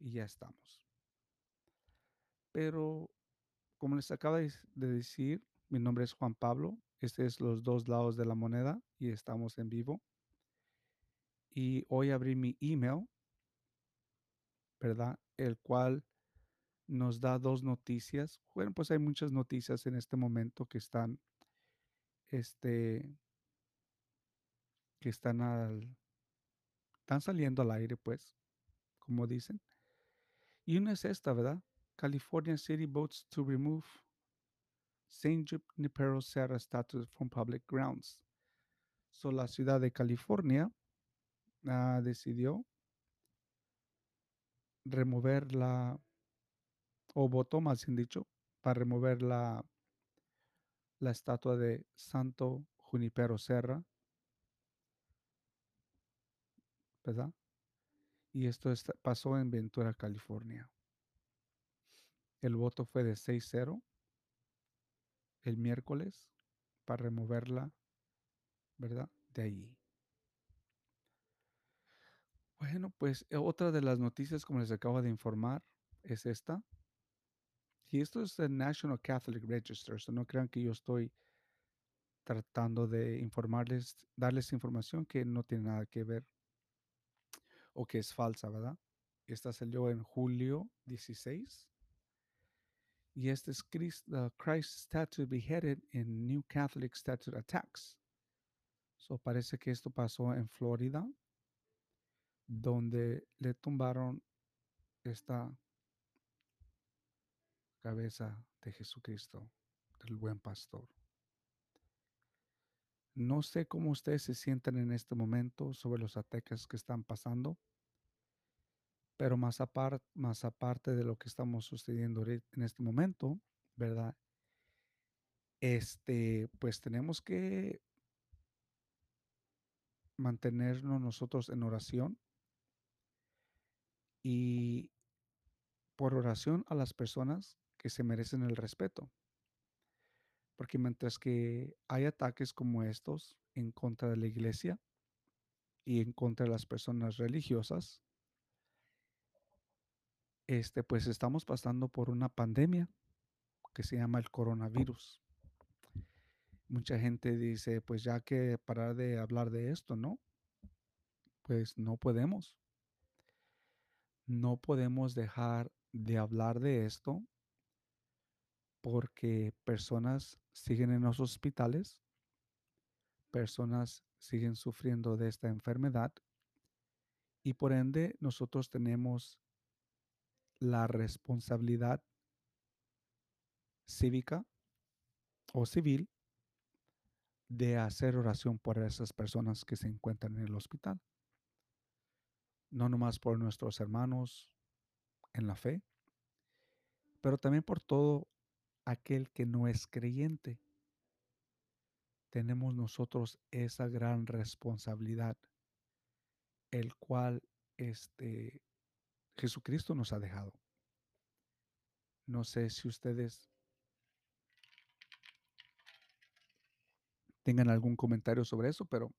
y ya estamos. Pero, como les acaba de decir, mi nombre es Juan Pablo. Este es los dos lados de la moneda y estamos en vivo. Y hoy abrí mi email, ¿verdad? El cual nos da dos noticias. Bueno, pues hay muchas noticias en este momento que están, este, que están al, están saliendo al aire, pues, como dicen. Y una es esta, ¿verdad? California City votes to remove St. Junipero Serra statue from public grounds. So, la ciudad de California uh, decidió remover la, o votó más bien dicho, para remover la, la estatua de Santo Junipero Serra, ¿verdad? Y esto pasó en Ventura, California. El voto fue de 6-0 el miércoles para removerla, ¿verdad? De allí. Bueno, pues eh, otra de las noticias, como les acabo de informar, es esta. Y esto es el National Catholic Register, no crean que yo estoy tratando de informarles, darles información que no tiene nada que ver o que es falsa, ¿verdad? Esta salió en julio 16. Y este es Christ, Christ Statue Beheaded in New Catholic Statute Attacks. So parece que esto pasó en Florida, donde le tumbaron esta cabeza de Jesucristo, del buen pastor. No sé cómo ustedes se sienten en este momento sobre los ataques que están pasando, pero más, más aparte de lo que estamos sucediendo en este momento, ¿verdad? Este, pues tenemos que mantenernos nosotros en oración y por oración a las personas que se merecen el respeto. Porque mientras que hay ataques como estos en contra de la iglesia y en contra de las personas religiosas, este, pues estamos pasando por una pandemia que se llama el coronavirus. Mucha gente dice, pues ya que parar de hablar de esto, ¿no? Pues no podemos. No podemos dejar de hablar de esto porque personas siguen en los hospitales, personas siguen sufriendo de esta enfermedad y por ende nosotros tenemos la responsabilidad cívica o civil de hacer oración por esas personas que se encuentran en el hospital. No nomás por nuestros hermanos en la fe, pero también por todo aquel que no es creyente. Tenemos nosotros esa gran responsabilidad, el cual este, Jesucristo nos ha dejado. No sé si ustedes tengan algún comentario sobre eso, pero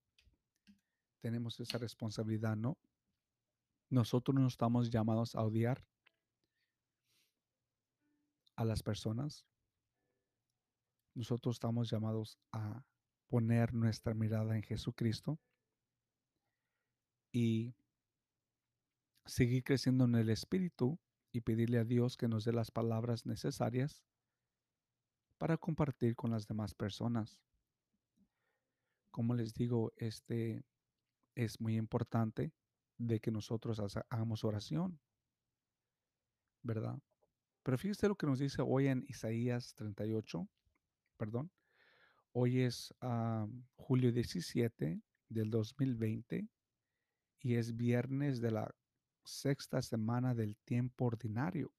tenemos esa responsabilidad, ¿no? Nosotros no estamos llamados a odiar a las personas, nosotros estamos llamados a poner nuestra mirada en Jesucristo y seguir creciendo en el Espíritu y pedirle a Dios que nos dé las palabras necesarias para compartir con las demás personas. Como les digo, este es muy importante de que nosotros hagamos oración, ¿verdad? Pero fíjese lo que nos dice hoy en Isaías 38, perdón. Hoy es ah, julio 17 del 2020 y es viernes de la sexta semana del tiempo ordinario.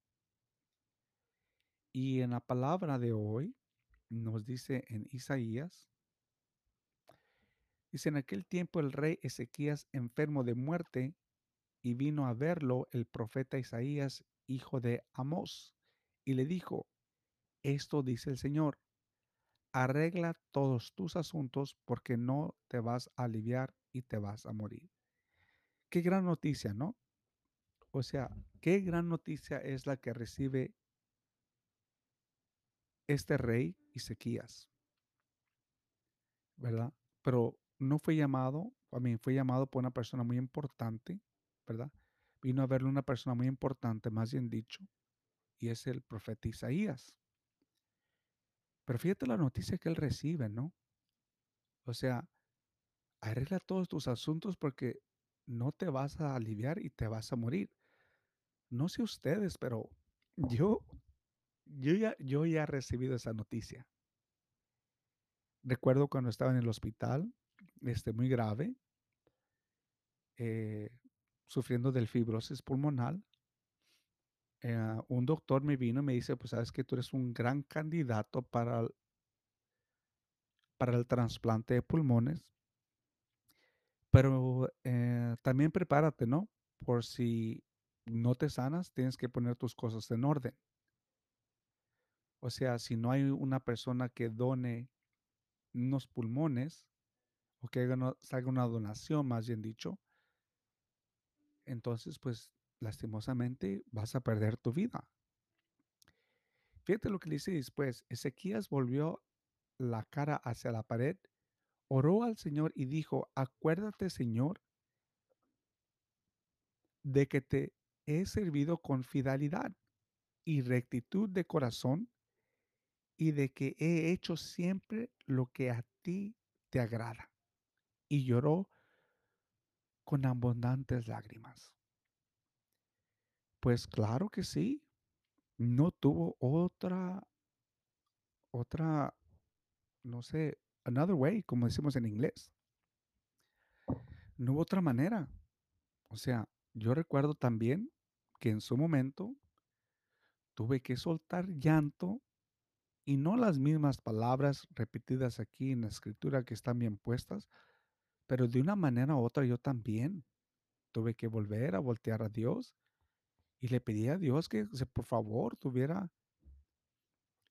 Y en la palabra de hoy nos dice en Isaías, dice en aquel tiempo el rey Ezequías enfermo de muerte y vino a verlo el profeta Isaías, hijo de Amós, y le dijo, esto dice el Señor, arregla todos tus asuntos porque no te vas a aliviar y te vas a morir. Qué gran noticia, ¿no? O sea, qué gran noticia es la que recibe este rey Ezequías, ¿verdad? Pero no fue llamado, a mí fue llamado por una persona muy importante, ¿verdad? Vino a verle una persona muy importante, más bien dicho, y es el profeta Isaías. Pero fíjate la noticia que él recibe, ¿no? O sea, arregla todos tus asuntos porque no te vas a aliviar y te vas a morir. No sé ustedes, pero yo, yo ya, yo ya he recibido esa noticia. Recuerdo cuando estaba en el hospital, este, muy grave, eh, sufriendo del fibrosis pulmonar. eh, un doctor me vino y me dice, pues sabes que tú eres un gran candidato para, el- para el trasplante de pulmones, pero eh, también prepárate, ¿no? Por si no te sanas, tienes que poner tus cosas en orden. O sea, si no hay una persona que done unos pulmones o que haga una donación, más bien dicho, entonces pues lastimosamente vas a perder tu vida. Fíjate lo que le dice después. Ezequías volvió la cara hacia la pared, oró al Señor y dijo, acuérdate Señor de que te he servido con fidelidad y rectitud de corazón y de que he hecho siempre lo que a ti te agrada. Y lloró con abundantes lágrimas. Pues claro que sí, no tuvo otra, otra, no sé, another way, como decimos en inglés. No hubo otra manera. O sea, yo recuerdo también que en su momento tuve que soltar llanto y no las mismas palabras repetidas aquí en la escritura que están bien puestas, pero de una manera u otra yo también tuve que volver a voltear a Dios y le pedí a Dios que por favor tuviera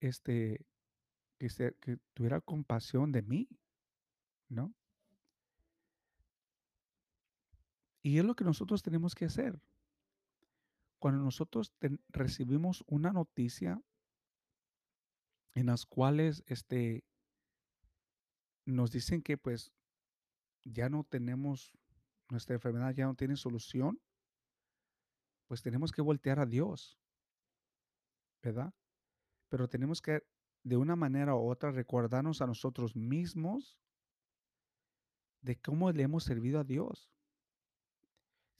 este que, se- que tuviera compasión de mí, ¿no? Y es lo que nosotros tenemos que hacer. Cuando nosotros recibimos una noticia en las cuales este, nos dicen que pues ya no tenemos, nuestra enfermedad ya no tiene solución, pues tenemos que voltear a Dios, ¿verdad? Pero tenemos que de una manera u otra recordarnos a nosotros mismos de cómo le hemos servido a Dios.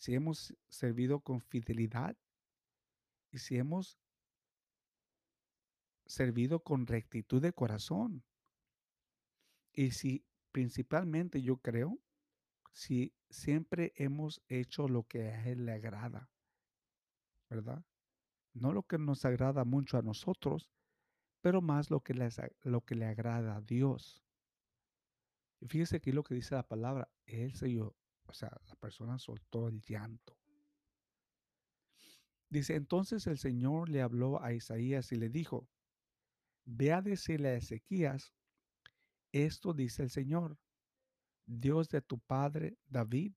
Si hemos servido con fidelidad y si hemos servido con rectitud de corazón. Y si principalmente yo creo, si siempre hemos hecho lo que a Él le agrada, ¿verdad? No lo que nos agrada mucho a nosotros, pero más lo que, lo que le agrada a Dios. Y fíjese aquí lo que dice la palabra, Él se o sea, la persona soltó el llanto. Dice, entonces el Señor le habló a Isaías y le dijo, ve a decirle a Ezequías, esto dice el Señor, Dios de tu padre David,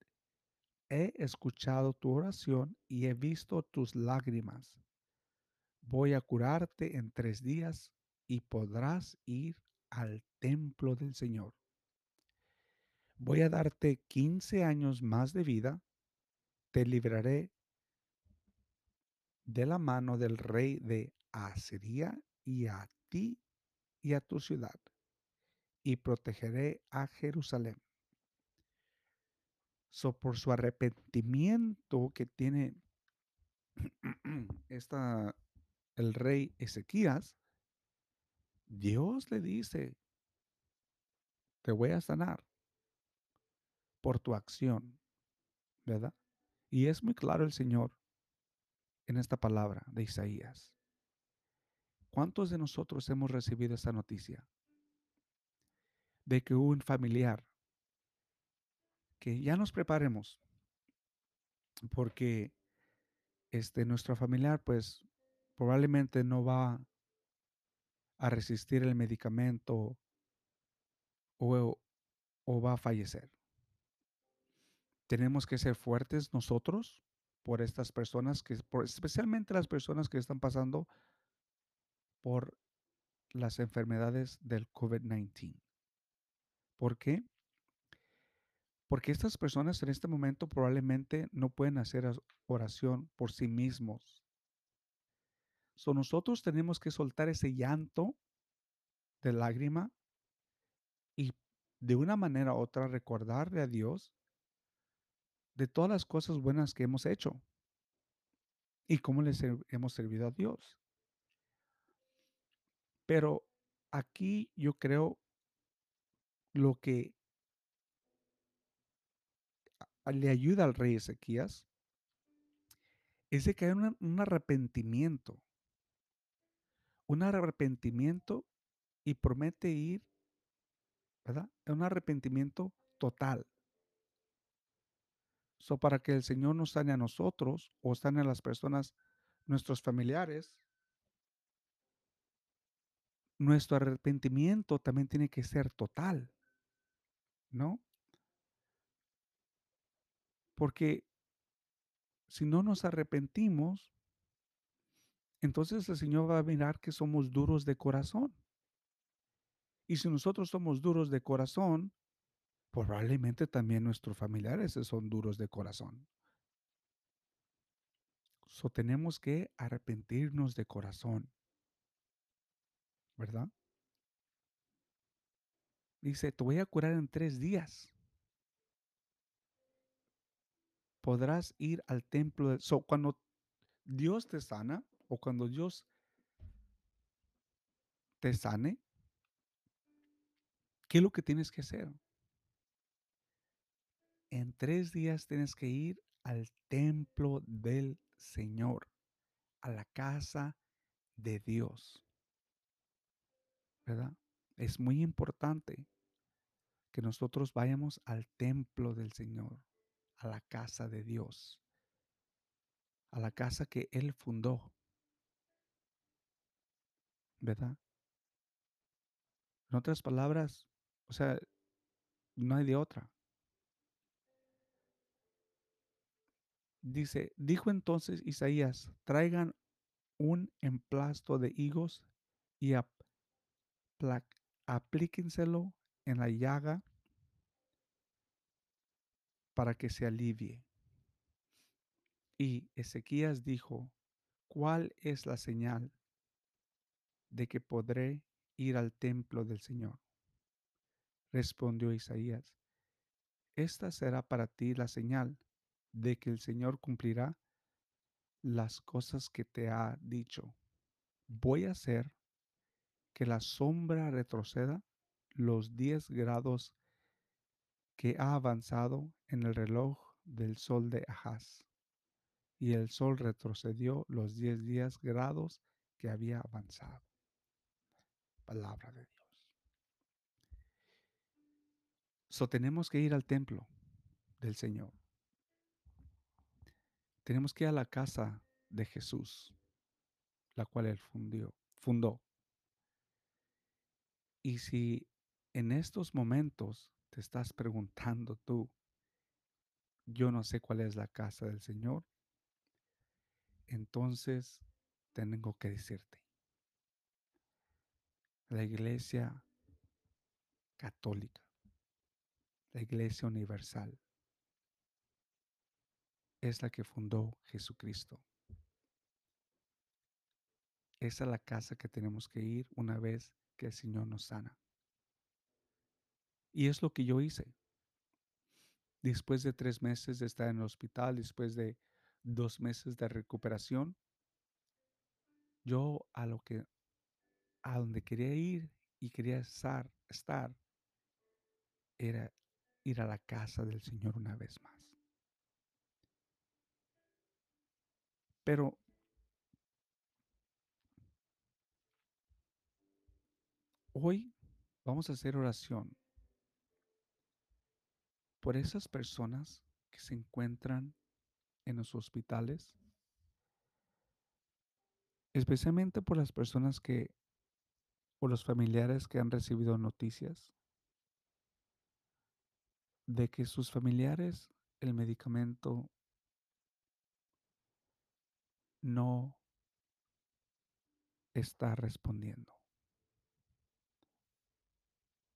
he escuchado tu oración y he visto tus lágrimas. Voy a curarte en tres días y podrás ir al templo del Señor. Voy a darte 15 años más de vida, te libraré de la mano del rey de Asiria y a ti y a tu ciudad, y protegeré a Jerusalén. So, por su arrepentimiento que tiene esta, el rey Ezequías, Dios le dice, te voy a sanar por tu acción, ¿verdad? Y es muy claro el Señor en esta palabra de Isaías. ¿Cuántos de nosotros hemos recibido esta noticia? De que un familiar, que ya nos preparemos, porque este, nuestro familiar pues probablemente no va a resistir el medicamento o, o va a fallecer. Tenemos que ser fuertes nosotros por estas personas que, por, especialmente las personas que están pasando por las enfermedades del COVID-19. ¿Por qué? Porque estas personas en este momento probablemente no pueden hacer oración por sí mismos. So nosotros tenemos que soltar ese llanto de lágrima y de una manera u otra recordarle a Dios de todas las cosas buenas que hemos hecho y cómo les hemos servido a Dios. Pero aquí yo creo lo que le ayuda al rey Ezequías es de que hay un, arrepentimiento, un arrepentimiento y promete ir, ¿verdad? Un arrepentimiento total. So, para que el Señor nos sane a nosotros o sane a las personas, nuestros familiares, nuestro arrepentimiento también tiene que ser total, ¿no? Porque si no nos arrepentimos, entonces el Señor va a mirar que somos duros de corazón. Y si nosotros somos duros de corazón, probablemente también nuestros familiares son duros de corazón. So tenemos que arrepentirnos de corazón. ¿Verdad? Dice, te voy a curar en tres días. Podrás ir al templo. De... So, cuando Dios te sana o cuando Dios te sane, ¿qué es lo que tienes que hacer? En tres días tienes que ir al templo del Señor, a la casa de Dios. ¿Verdad? Es muy importante que nosotros vayamos al templo del Señor, a la casa de Dios, a la casa que Él fundó. ¿Verdad? En otras palabras, o sea, no hay de otra. Dice, dijo entonces Isaías, traigan un emplasto de higos y aplíquenselo en la llaga para que se alivie. Y Ezequías dijo, ¿cuál es la señal de que podré ir al templo del Señor? Respondió Isaías, esta será para ti la señal de que el Señor cumplirá las cosas que te ha dicho. Voy a hacer que la sombra retroceda los 10 grados que ha avanzado en el reloj del sol de Ahaz. Y el sol retrocedió los 10 días grados que había avanzado. Palabra de Dios. So tenemos que ir al templo del Señor. Tenemos que ir a la casa de Jesús, la cual él fundió, fundó. Y si en estos momentos te estás preguntando tú, yo no sé cuál es la casa del Señor, entonces tengo que decirte, la iglesia católica, la iglesia universal, es la que fundó Jesucristo. Esa es la casa que tenemos que ir una vez que el Señor nos sana. Y es lo que yo hice. Después de tres meses de estar en el hospital, después de dos meses de recuperación, yo a lo que, a donde quería ir y quería estar, estar era ir a la casa del Señor una vez más. Pero hoy vamos a hacer oración. Por esas personas que se encuentran en los hospitales, especialmente por las personas que o los familiares que han recibido noticias. De que sus familiares el medicamento no está respondiendo.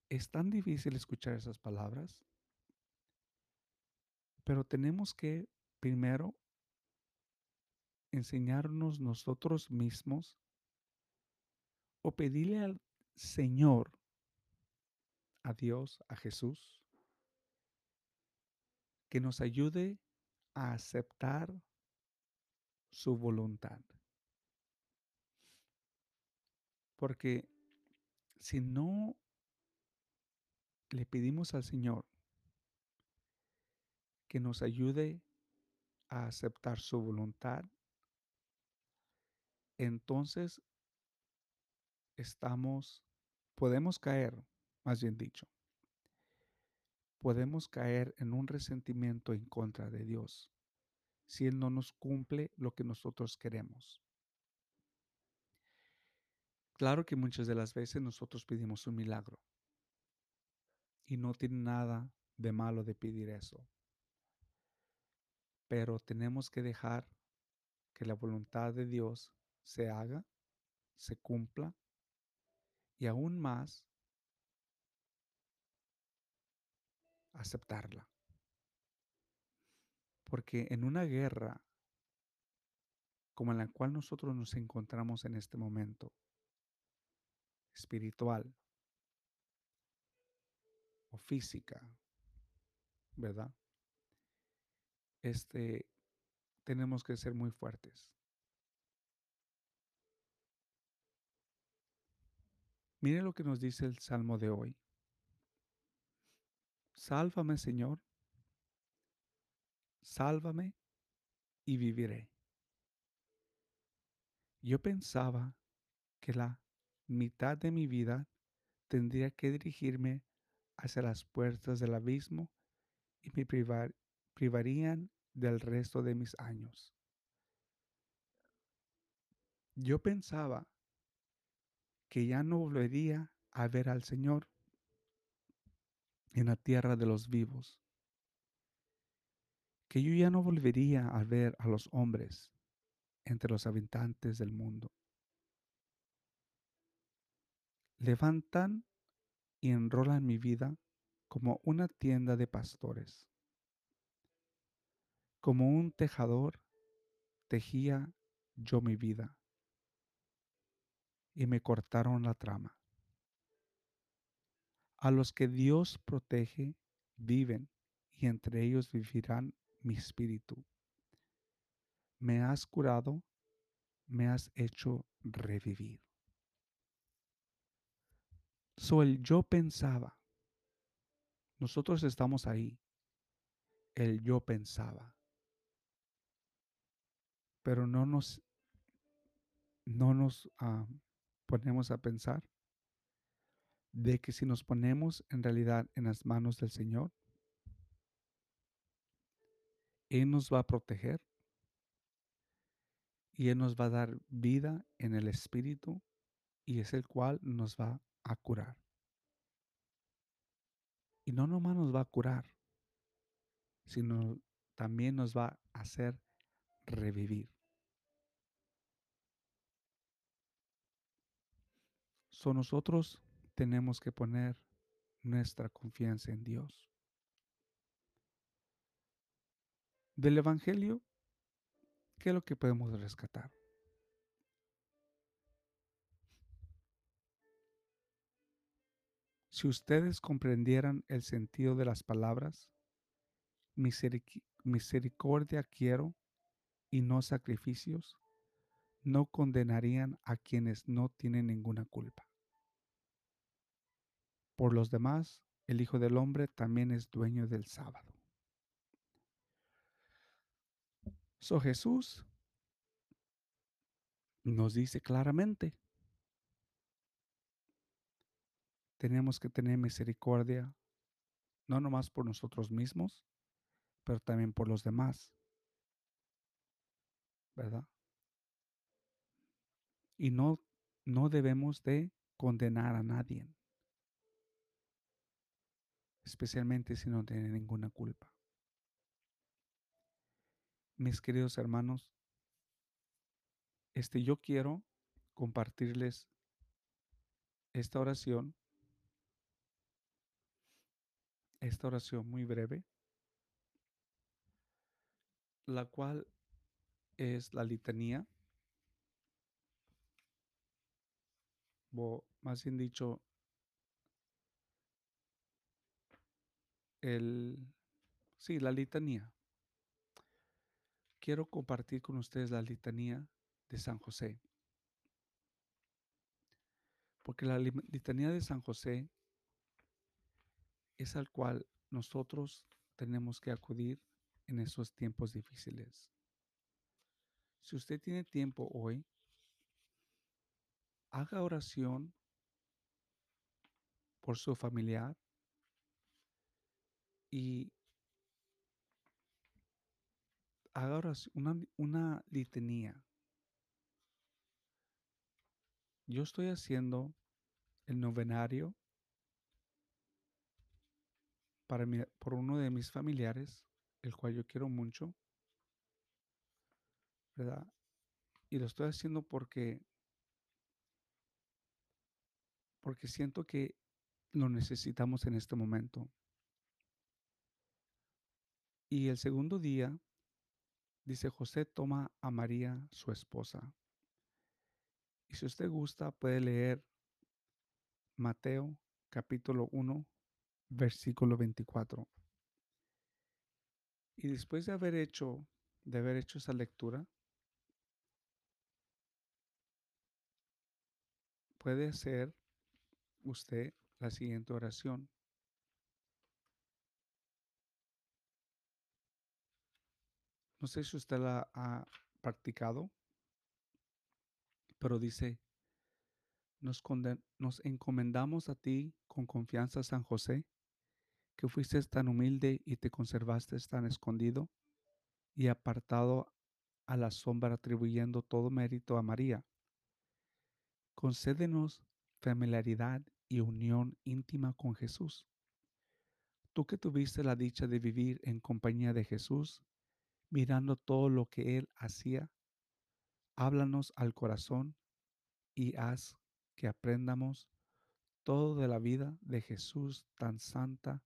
Es tan difícil escuchar esas palabras, pero tenemos que primero enseñarnos nosotros mismos o pedirle al Señor, a Dios, a Jesús, que nos ayude a aceptar su voluntad. Porque si no le pedimos al Señor que nos ayude a aceptar su voluntad, entonces estamos, podemos caer, más bien dicho, podemos caer en un resentimiento en contra de Dios si Él no nos cumple lo que nosotros queremos. Claro que muchas de las veces nosotros pedimos un milagro y no tiene nada de malo de pedir eso. Pero tenemos que dejar que la voluntad de Dios se haga, se cumpla y aún más aceptarla. Porque en una guerra como en la cual nosotros nos encontramos en este momento, espiritual o física, ¿verdad? Este, tenemos que ser muy fuertes. Mire lo que nos dice el Salmo de hoy. Sálvame, Señor. Sálvame y viviré. Yo pensaba que la mitad de mi vida tendría que dirigirme hacia las puertas del abismo y me privarían del resto de mis años. Yo pensaba que ya no volvería a ver al Señor en la tierra de los vivos, que yo ya no volvería a ver a los hombres entre los habitantes del mundo. Levantan y enrolan mi vida como una tienda de pastores. Como un tejador tejía yo mi vida y me cortaron la trama. A los que Dios protege viven y entre ellos vivirán mi espíritu. Me has curado, me has hecho revivir. So el yo pensaba. Nosotros estamos ahí. El yo pensaba. Pero no nos, no nos ah, ponemos a pensar de que si nos ponemos en realidad en las manos del Señor, Él nos va a proteger y Él nos va a dar vida en el Espíritu y es el cual nos va a curar. Y no nomás nos va a curar, sino también nos va a hacer revivir. So nosotros tenemos que poner nuestra confianza en Dios. Del Evangelio, ¿qué es lo que podemos rescatar? Si ustedes comprendieran el sentido de las palabras, misericordia quiero y no sacrificios, no condenarían a quienes no tienen ninguna culpa. Por los demás, el Hijo del Hombre también es dueño del sábado. So Jesús nos dice claramente, tenemos que tener misericordia, no nomás por nosotros mismos, pero también por los demás. ¿Verdad? Y no, no debemos de condenar a nadie especialmente si no tiene ninguna culpa. Mis queridos hermanos, Este, yo quiero compartirles esta oración, esta oración muy breve, la cual es la litanía, o más bien dicho, el, sí, la litanía. Quiero compartir con ustedes la litanía de San José. Porque la litanía de San José es al cual nosotros tenemos que acudir en esos tiempos difíciles. Si usted tiene tiempo hoy, haga oración por su familiar y haga una, una litanía. Yo estoy haciendo el novenario para por uno de mis familiares, el cual yo quiero mucho, ¿verdad? Y lo estoy haciendo porque porque siento que lo necesitamos en este momento. Y el segundo día, dice José, toma a María, su esposa. Y si usted gusta, puede leer Mateo capítulo 1, versículo 24. Y después de haber hecho, de haber hecho esa lectura, puede hacer usted la siguiente oración. No sé si usted la ha practicado, pero dice, nos, nos encomendamos a ti con confianza, San José, que fuiste tan humilde y te conservaste tan escondido y apartado a la sombra atribuyendo todo mérito a María. Concédenos familiaridad y unión íntima con Jesús. Tú que tuviste la dicha de vivir en compañía de Jesús, mirando todo lo que Él hacía, háblanos al corazón y haz que aprendamos todo de la vida de Jesús tan santa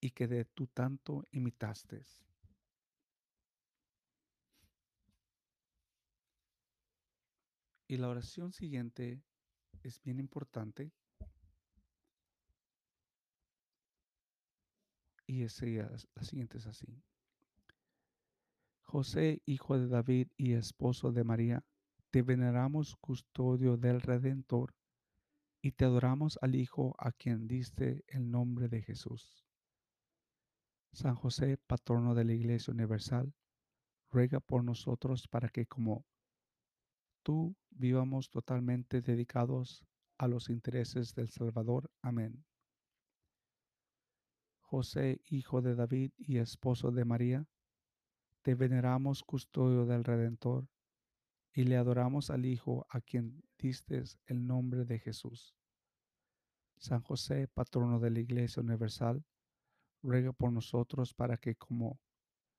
y que de tú tanto imitaste. Y la oración siguiente es bien importante. Y la siguiente es así. José, hijo de David y esposo de María, te veneramos custodio del Redentor y te adoramos al Hijo a quien diste el nombre de Jesús. San José, patrono de la Iglesia Universal, ruega por nosotros para que como tú vivamos totalmente dedicados a los intereses del Salvador. Amén. José, hijo de David y esposo de María, te veneramos custodio del Redentor y le adoramos al Hijo a quien diste el nombre de Jesús. San José, patrono de la Iglesia Universal, ruega por nosotros para que como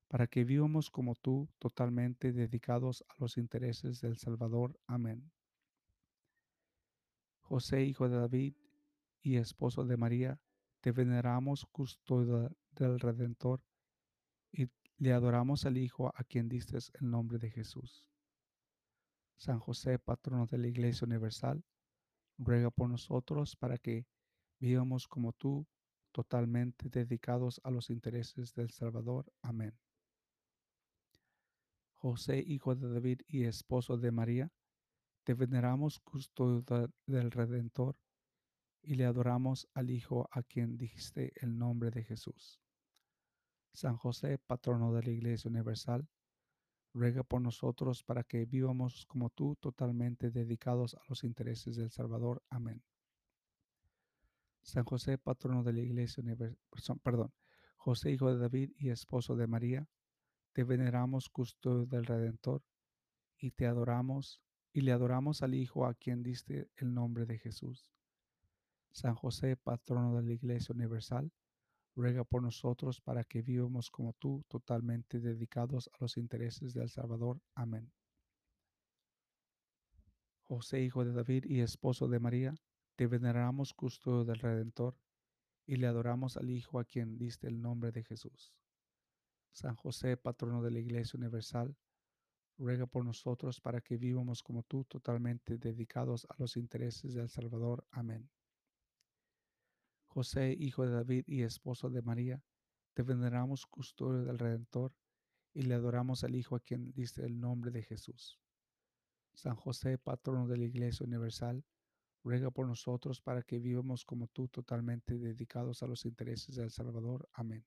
para que vivamos como tú, totalmente dedicados a los intereses del Salvador. Amén. José, hijo de David y esposo de María, te veneramos custodio del Redentor y le adoramos al Hijo a quien diste el nombre de Jesús. San José, patrono de la Iglesia Universal, ruega por nosotros para que vivamos como tú, totalmente dedicados a los intereses del Salvador. Amén. José, hijo de David y esposo de María, te veneramos custodio del Redentor y le adoramos al Hijo a quien dijiste el nombre de Jesús. San José, patrono de la Iglesia Universal, ruega por nosotros para que vivamos como tú, totalmente dedicados a los intereses del Salvador. Amén. San José, patrono de la Iglesia Universal, perdón, José, hijo de David y esposo de María, te veneramos custodio del Redentor y te adoramos y le adoramos al Hijo a quien diste el nombre de Jesús. San José, patrono de la Iglesia Universal, ruega por nosotros para que vivamos como tú, totalmente dedicados a los intereses del Salvador. Amén. José, hijo de David y esposo de María, te veneramos custodio del Redentor y le adoramos al Hijo a quien diste el nombre de Jesús. San José, patrono de la Iglesia Universal, ruega por nosotros para que vivamos como tú, totalmente dedicados a los intereses del Salvador. Amén. José, hijo de David y esposo de María, te veneramos custodio del Redentor y le adoramos al Hijo a quien diste el nombre de Jesús. San José, patrono de la Iglesia Universal, ruega por nosotros para que vivamos como tú, totalmente dedicados a los intereses del Salvador. Amén.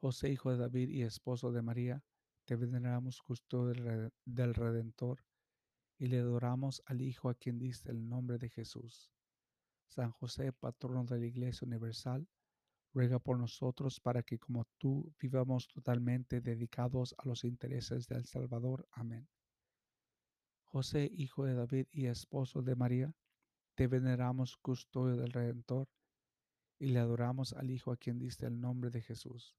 José, hijo de David y esposo de María, te veneramos custodio del Redentor y le adoramos al Hijo a quien diste el nombre de Jesús. San José, patrono de la Iglesia Universal, ruega por nosotros para que como tú vivamos totalmente dedicados a los intereses del Salvador. Amén. José, hijo de David y esposo de María, te veneramos custodio del Redentor y le adoramos al Hijo a quien diste el nombre de Jesús.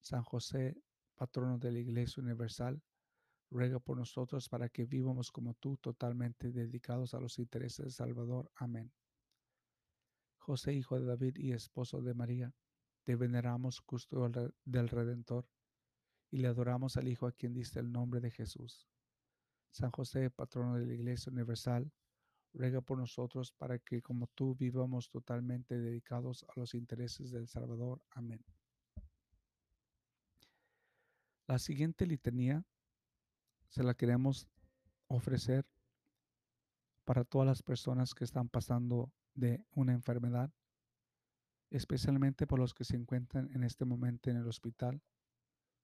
San José, patrono de la Iglesia Universal, ruega por nosotros para que vivamos como tú, totalmente dedicados a los intereses del Salvador. Amén. José, hijo de David y esposo de María, te veneramos custodio del Redentor y le adoramos al Hijo a quien diste el nombre de Jesús. San José, patrono de la Iglesia Universal, ruega por nosotros para que como tú vivamos totalmente dedicados a los intereses del Salvador. Amén. La siguiente litanía se la queremos ofrecer para todas las personas que están pasando de una enfermedad, especialmente por los que se encuentran en este momento en el hospital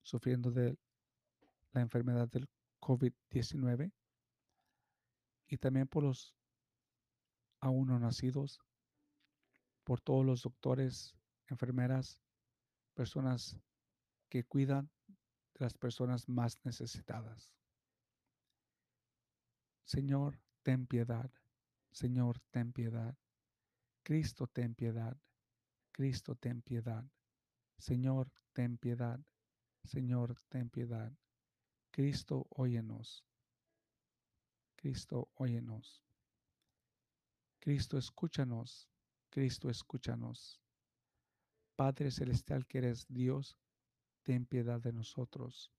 sufriendo de la enfermedad del COVID-19 y también por los aún no nacidos, por todos los doctores, enfermeras, personas que cuidan de las personas más necesitadas. Señor, ten piedad. Señor, ten piedad. Cristo, ten piedad. Cristo, ten piedad. Señor, ten piedad. Señor, ten piedad. Cristo, óyenos. Cristo, óyenos. Cristo, escúchanos. Cristo, escúchanos. Padre Celestial que eres Dios, ten piedad de nosotros.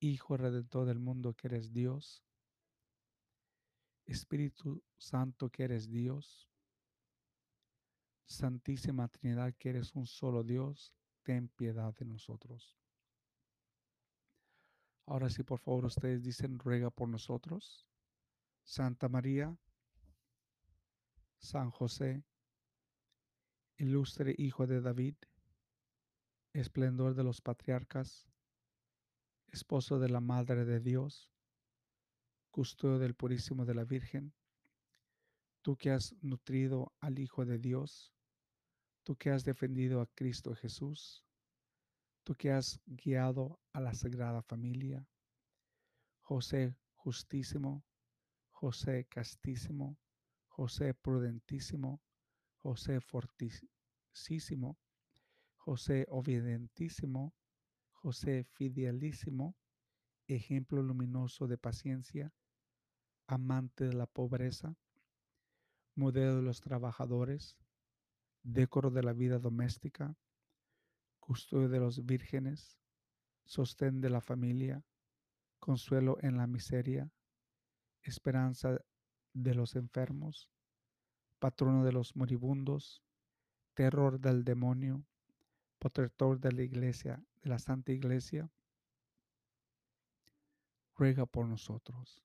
Hijo Redentor del mundo que eres Dios. Espíritu Santo que eres Dios. Santísima Trinidad que eres un solo Dios, ten piedad de nosotros. Ahora sí, por favor, ustedes dicen, ruega por nosotros. Santa María, San José, ilustre Hijo de David, esplendor de los patriarcas, esposo de la Madre de Dios, custodio del Purísimo de la Virgen, tú que has nutrido al Hijo de Dios, tú que has defendido a Cristo Jesús, tú que has guiado a la Sagrada Familia, José justísimo, José castísimo, José prudentísimo, José fortísimo, José obedientísimo, José fidelísimo, ejemplo luminoso de paciencia, amante de la pobreza, modelo de los trabajadores, decoro de la vida doméstica, custodio de los vírgenes, sostén de la familia, consuelo en la miseria, esperanza de los enfermos, patrono de los moribundos, terror del demonio, protector de la iglesia, de la Santa Iglesia, ruega por nosotros.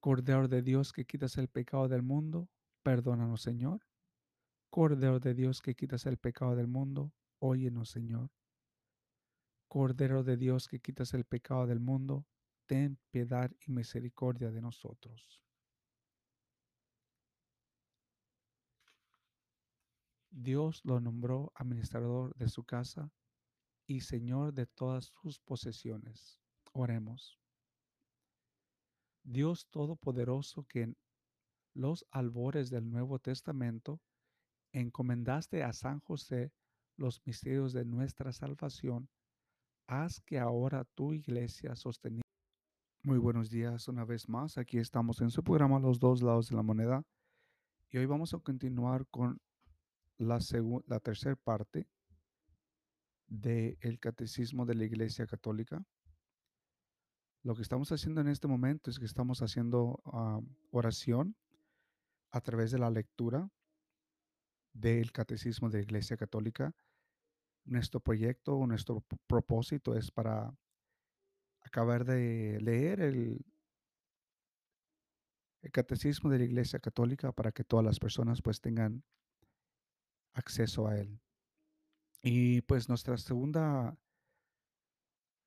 Cordero de Dios que quitas el pecado del mundo, perdónanos, Señor. Cordero de Dios que quitas el pecado del mundo, óyenos, Señor. Cordero de Dios que quitas el pecado del mundo, ten piedad y misericordia de nosotros. Dios lo nombró administrador de su casa y señor de todas sus posesiones. Oremos. Dios Todopoderoso que en los albores del Nuevo Testamento encomendaste a San José los misterios de nuestra salvación, haz que ahora tu iglesia sostenida Muy buenos días una vez más. Aquí estamos en su programa Los dos lados de la moneda y hoy vamos a continuar con la, la tercera parte del catecismo de la Iglesia Católica. Lo que estamos haciendo en este momento es que estamos haciendo ah, oración a través de la lectura del catecismo de la Iglesia Católica. Nuestro proyecto, nuestro propósito es para acabar de leer el, el catecismo de la Iglesia Católica para que todas las personas pues tengan acceso a él. Y pues nuestra segunda,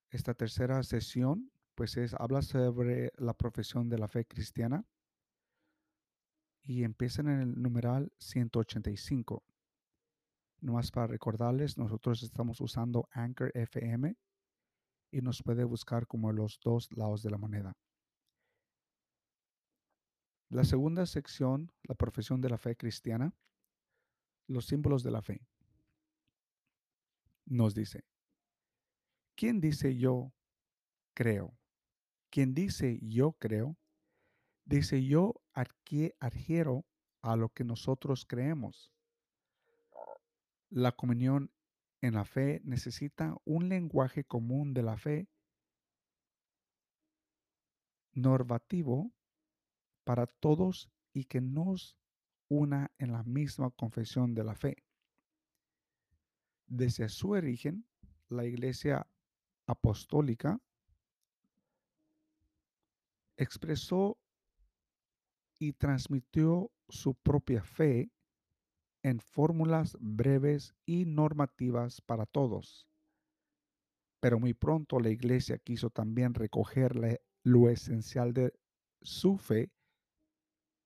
esta tercera sesión, pues es, habla sobre la profesión de la fe cristiana y empiezan en el numeral 185. Nomás para recordarles, nosotros estamos usando Anchor FM y nos puede buscar como los dos lados de la moneda. La segunda sección, la profesión de la fe cristiana, los símbolos de la fe. Nos dice, ¿quién dice yo creo? Quien dice yo creo, dice yo adhiero a lo que nosotros creemos. La comunión en la fe necesita un lenguaje común de la fe normativo para todos y que nos una en la misma confesión de la fe. Desde su origen, la Iglesia Apostólica expresó y transmitió su propia fe en fórmulas breves y normativas para todos. Pero muy pronto la iglesia quiso también recoger lo esencial de su fe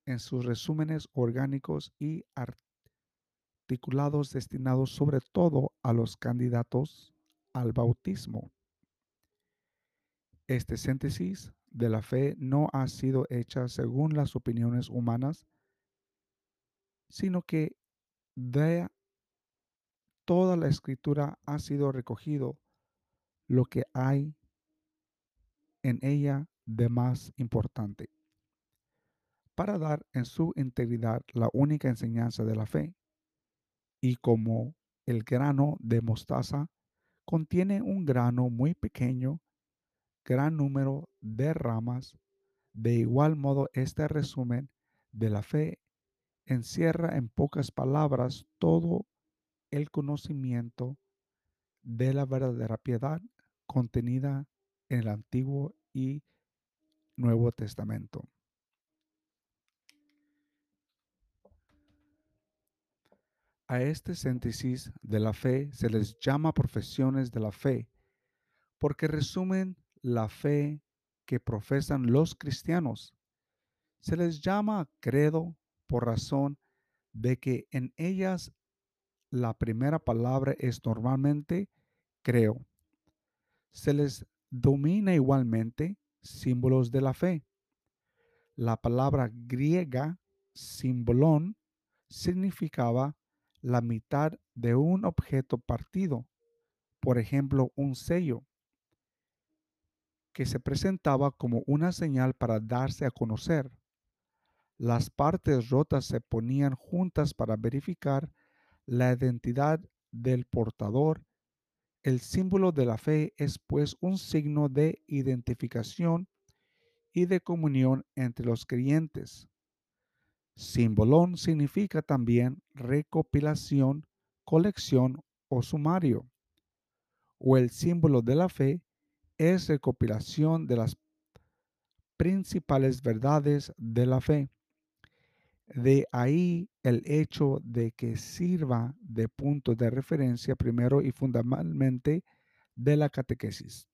en sus resúmenes orgánicos y articulados destinados sobre todo a los candidatos al bautismo. Este síntesis de la fe no ha sido hecha según las opiniones humanas, sino que de toda la escritura ha sido recogido lo que hay en ella de más importante para dar en su integridad la única enseñanza de la fe. Y como el grano de mostaza contiene un grano muy pequeño, gran número de ramas, de igual modo este resumen de la fe encierra en pocas palabras todo el conocimiento de la verdadera piedad contenida en el Antiguo y Nuevo Testamento. A este síntesis de la fe se les llama profesiones de la fe, porque resumen la fe que profesan los cristianos. Se les llama credo por razón de que en ellas la primera palabra es normalmente creo. Se les domina igualmente símbolos de la fe. La palabra griega simbolón significaba la mitad de un objeto partido, por ejemplo, un sello, que se presentaba como una señal para darse a conocer. Las partes rotas se ponían juntas para verificar la identidad del portador. El símbolo de la fe es pues un signo de identificación y de comunión entre los creyentes. Simbolón significa también recopilación, colección o sumario. O el símbolo de la fe es recopilación de las principales verdades de la fe. De ahí el hecho de que sirva de punto de referencia primero y fundamentalmente de la catequesis.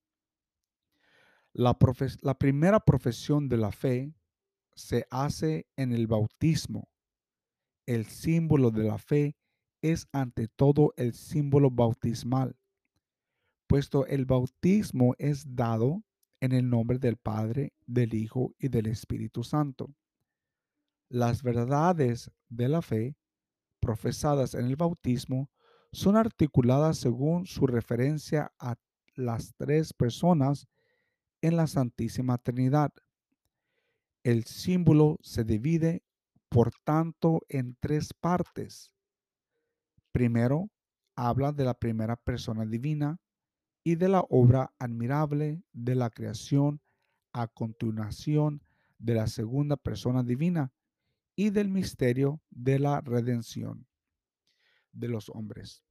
La, la, primera profesión de la fe se hace en el bautismo. El símbolo de la fe es ante todo el símbolo bautismal, puesto el bautismo es dado en el nombre del Padre, del Hijo y del Espíritu Santo. Las verdades de la fe profesadas en el bautismo son articuladas según su referencia a las tres personas en la Santísima Trinidad. El símbolo se divide, por tanto, en tres partes. Primero, habla de la primera persona divina y de la obra admirable de la creación a continuación de la segunda persona divina y del misterio de la redención de los hombres.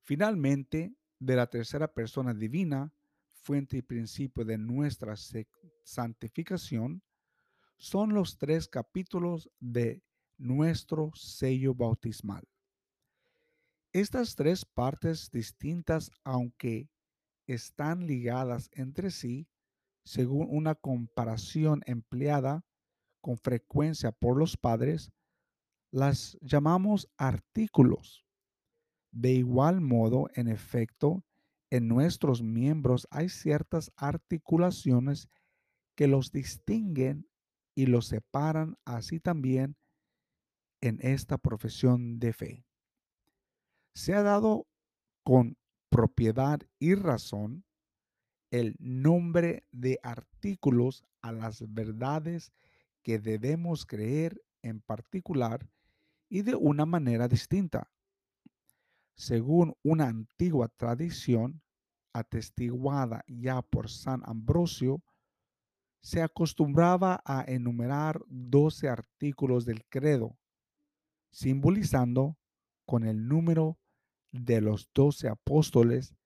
Finalmente, de la tercera persona divina, fuente y principio de nuestra santificación, son los tres capítulos de nuestro sello bautismal. Estas tres partes distintas, aunque están ligadas entre sí, según una comparación empleada con frecuencia por los padres, las llamamos artículos. De igual modo, en efecto, en nuestros miembros hay ciertas articulaciones que los distinguen y los separan así también en esta profesión de fe se ha dado con propiedad y razón el nombre de artículos a las verdades que debemos creer en particular y de una manera distinta. Según una antigua tradición atestiguada ya por San Ambrosio, se acostumbraba a enumerar doce artículos del credo, simbolizando con el número de los doce apóstoles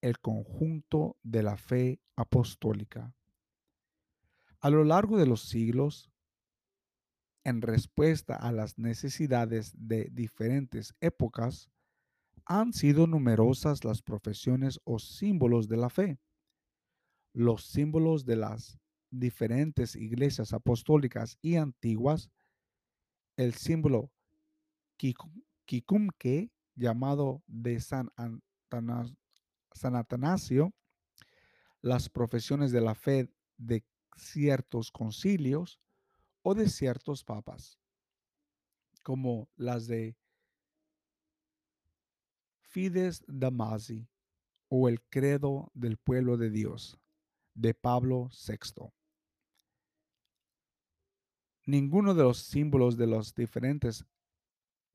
el conjunto de la fe apostólica. A lo largo de los siglos, en respuesta a las necesidades de diferentes épocas, han sido numerosas las profesiones o símbolos de la fe. Los símbolos de las diferentes iglesias apostólicas y antiguas, el símbolo Kikumke llamado de San, Atanasio, las profesiones de la fe de ciertos concilios o de ciertos papas, como las de Fides Damasi o el credo del pueblo de Dios de Pablo VI. Ninguno de los símbolos de los diferentes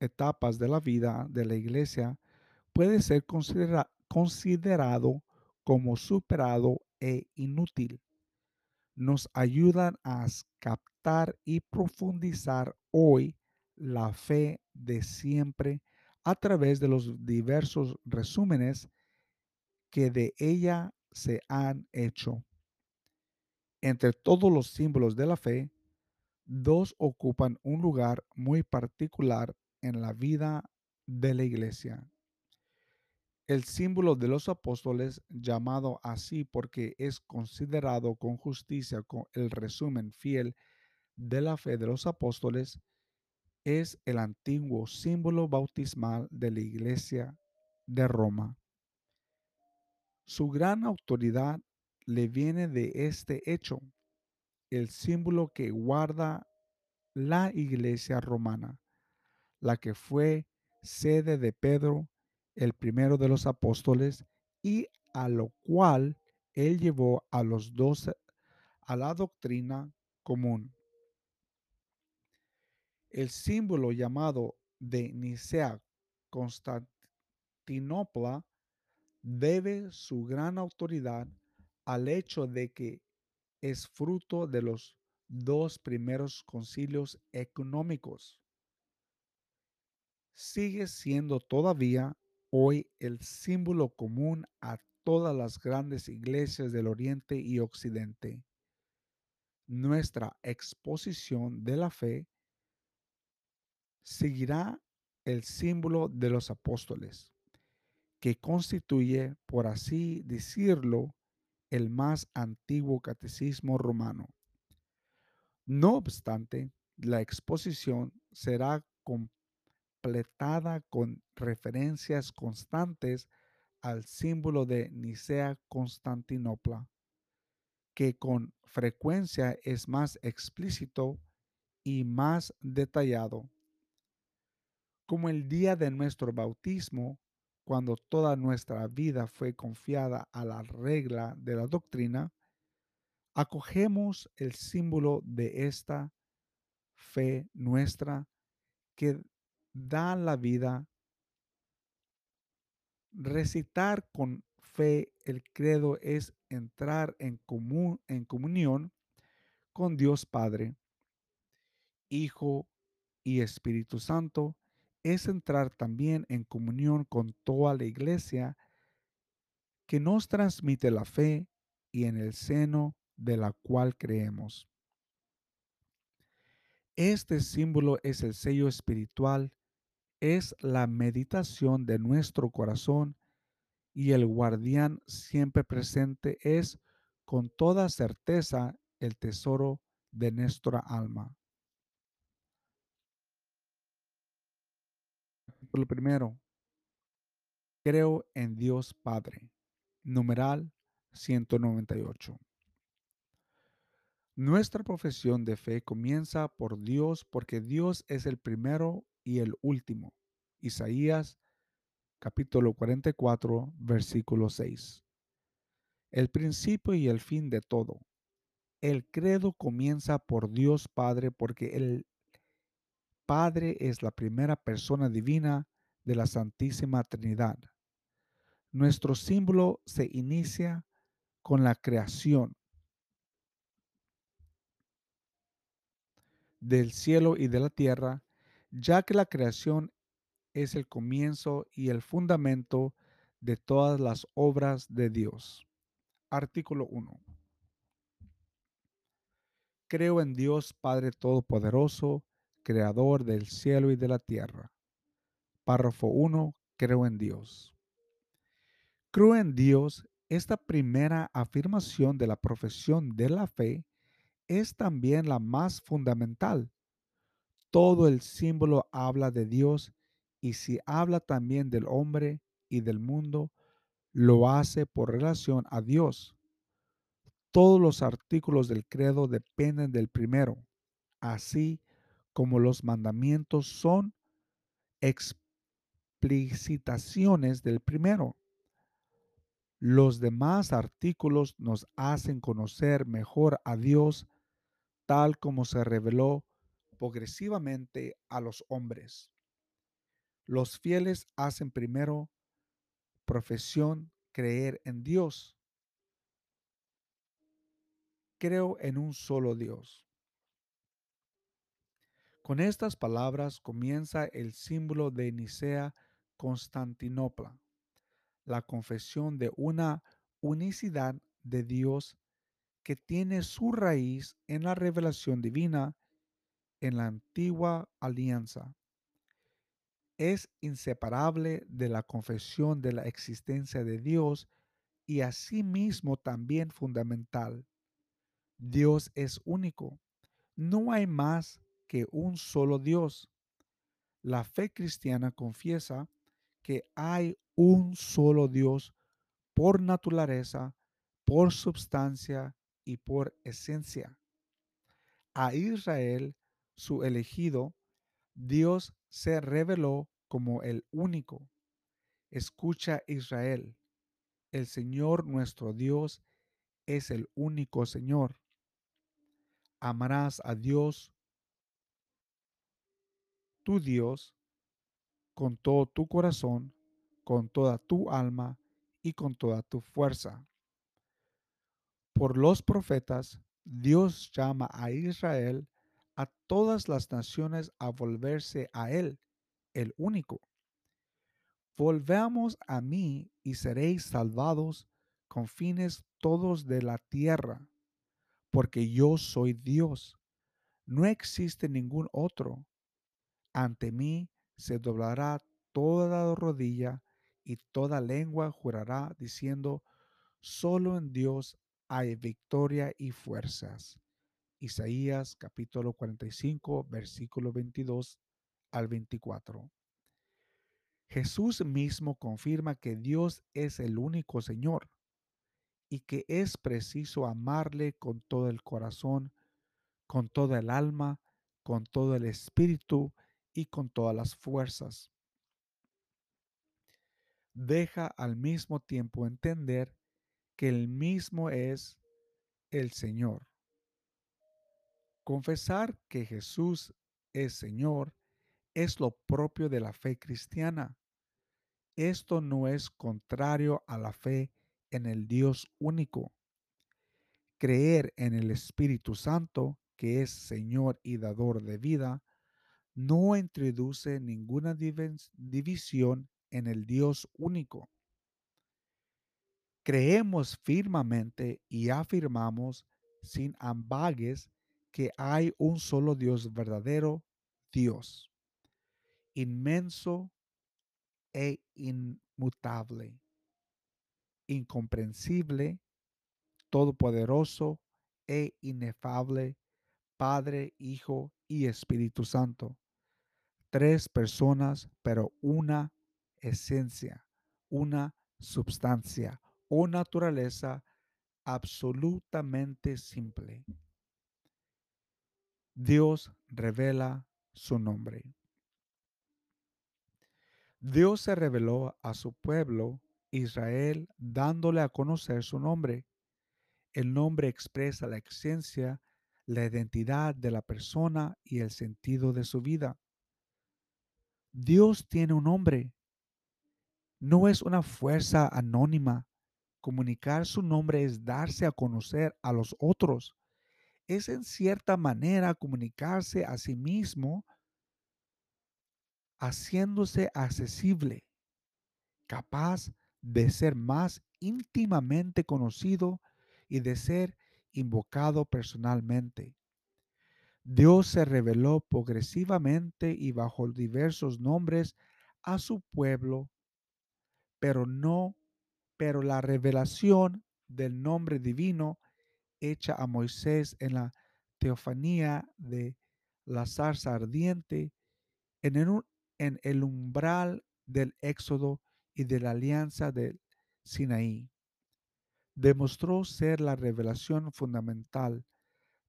etapas de la vida de la iglesia puede ser considerado como superado e inútil. Nos ayudan a captar y profundizar hoy la fe de siempre a través de los diversos resúmenes que de ella se han hecho. Entre todos los símbolos de la fe, dos ocupan un lugar muy particular en la vida de la iglesia. El símbolo de los apóstoles, llamado así porque es considerado con justicia con el resumen fiel de la fe de los apóstoles, es el antiguo símbolo bautismal de la iglesia de Roma. Su gran autoridad le viene de este hecho, el símbolo que guarda la iglesia romana la que fue sede de Pedro, el primero de los apóstoles, y a lo cual él llevó a los doce a la doctrina común. El símbolo llamado de Nicea Constantinopla debe su gran autoridad al hecho de que es fruto de los dos primeros concilios económicos sigue siendo todavía hoy el símbolo común a todas las grandes iglesias del Oriente y Occidente. Nuestra exposición de la fe seguirá el símbolo de los apóstoles, que constituye, por así decirlo, el más antiguo catecismo romano. No obstante, la exposición será completada con referencias constantes al símbolo de Nicea Constantinopla, que con frecuencia es más explícito y más detallado. Como el día de nuestro bautismo, cuando toda nuestra vida fue confiada a la regla de la doctrina, acogemos el símbolo de esta fe nuestra que da la vida. Recitar con fe el credo es entrar en, en comunión con Dios Padre, Hijo y Espíritu Santo, es entrar también en comunión con toda la iglesia que nos transmite la fe y en el seno de la cual creemos. Este símbolo es el sello espiritual, es la meditación de nuestro corazón y el guardián siempre presente es con toda certeza el tesoro de nuestra alma. Lo primero, creo en Dios Padre. Numeral 198. Nuestra profesión de fe comienza por Dios porque Dios es el primero y el último. Isaías capítulo 44, versículo 6. El principio y el fin de todo. El credo comienza por Dios Padre porque el Padre es la primera persona divina de la Santísima Trinidad. Nuestro símbolo se inicia con la creación del cielo y de la tierra, ya que la creación es el comienzo y el fundamento de todas las obras de Dios. Artículo 1. Creo en Dios Padre Todopoderoso, Creador del cielo y de la tierra. Párrafo 1. Creo en Dios. Creo en Dios, esta primera afirmación de la profesión de la fe es también la más fundamental. Todo el símbolo habla de Dios y si habla también del hombre y del mundo, lo hace por relación a Dios. Todos los artículos del credo dependen del primero, así como los mandamientos son explicitaciones del primero. Los demás artículos nos hacen conocer mejor a Dios tal como se reveló progresivamente a los hombres. Los fieles hacen primero profesión creer en Dios. Creo en un solo Dios. Con estas palabras comienza el símbolo de Nicea Constantinopla, la confesión de una unicidad de Dios que tiene su raíz en la revelación divina en la antigua alianza. Es inseparable de la confesión de la existencia de Dios y asimismo también fundamental. Dios es único. No hay más que un solo Dios. La fe cristiana confiesa que hay un solo Dios por naturaleza, por substancia y por esencia. A Israel, su elegido, Dios se reveló como el único. Escucha Israel, el Señor nuestro Dios es el único Señor. Amarás a Dios, tu Dios, con todo tu corazón, con toda tu alma y con toda tu fuerza. Por los profetas, Dios llama a Israel, a todas las naciones, a volverse a Él, el único. Volvamos a mí y seréis salvados con fines todos de la tierra, porque yo soy Dios. No existe ningún otro. Ante mí se doblará toda rodilla y toda lengua jurará diciendo, solo en Dios hay victoria y fuerzas. Isaías capítulo 45, versículo 22 al 24. Jesús mismo confirma que Dios es el único Señor y que es preciso amarle con todo el corazón, con toda el alma, con todo el espíritu y con todas las fuerzas. deja al mismo tiempo entender que el mismo es el Señor. Confesar que Jesús es Señor es lo propio de la fe cristiana. Esto no es contrario a la fe en el Dios único. Creer en el Espíritu Santo, que es Señor y dador de vida, no introduce ninguna división en el Dios único. Creemos firmemente y afirmamos sin ambagues que hay un solo Dios verdadero, Dios, inmenso e inmutable, incomprensible, todopoderoso e inefable, Padre, Hijo y Espíritu Santo. Tres personas, pero una esencia, una substancia o naturaleza absolutamente simple. Dios revela su nombre. Dios se reveló a su pueblo Israel dándole a conocer su nombre. El nombre expresa la esencia, la identidad de la persona y el sentido de su vida. Dios tiene un nombre. No es una fuerza anónima. Comunicar su nombre es darse a conocer a los otros. Es en cierta manera comunicarse a sí mismo haciéndose accesible, capaz de ser más íntimamente conocido y de ser invocado personalmente. Dios se reveló progresivamente y bajo diversos nombres a su pueblo, pero no, pero la revelación del nombre divino hecha a Moisés en la teofanía de la zarza ardiente en el, umbral del Éxodo y de la alianza del Sinaí. Demostró ser la revelación fundamental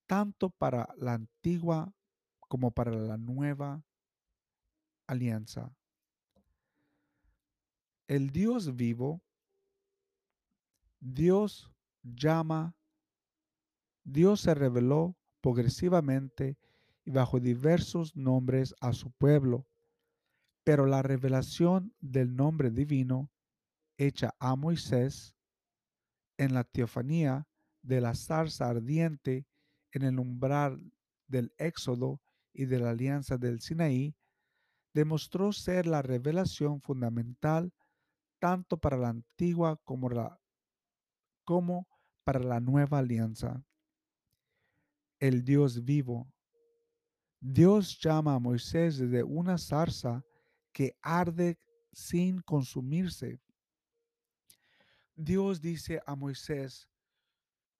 tanto para la antigua como para la nueva alianza. El Dios vivo, Dios llama, Dios se reveló progresivamente y bajo diversos nombres a su pueblo pero la revelación del nombre divino hecha a Moisés en la teofanía de la zarza ardiente en el umbral del Éxodo y de la alianza del Sinaí, demostró ser la revelación fundamental tanto para la antigua como, como para la nueva alianza. El Dios vivo. Dios llama a Moisés desde una zarza que arde sin consumirse. Dios dice a Moisés,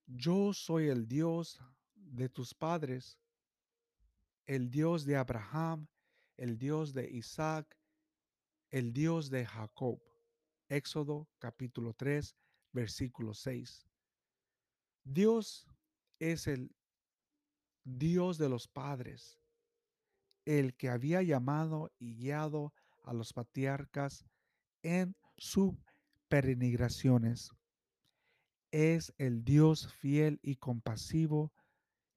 yo soy el Dios de tus padres, el Dios de Abraham, el Dios de Isaac, el Dios de Jacob. Éxodo capítulo 3, versículo 6. Dios es el Dios de los padres, el que había llamado y guiado a los patriarcas en sus peregrinaciones. Es el Dios fiel y compasivo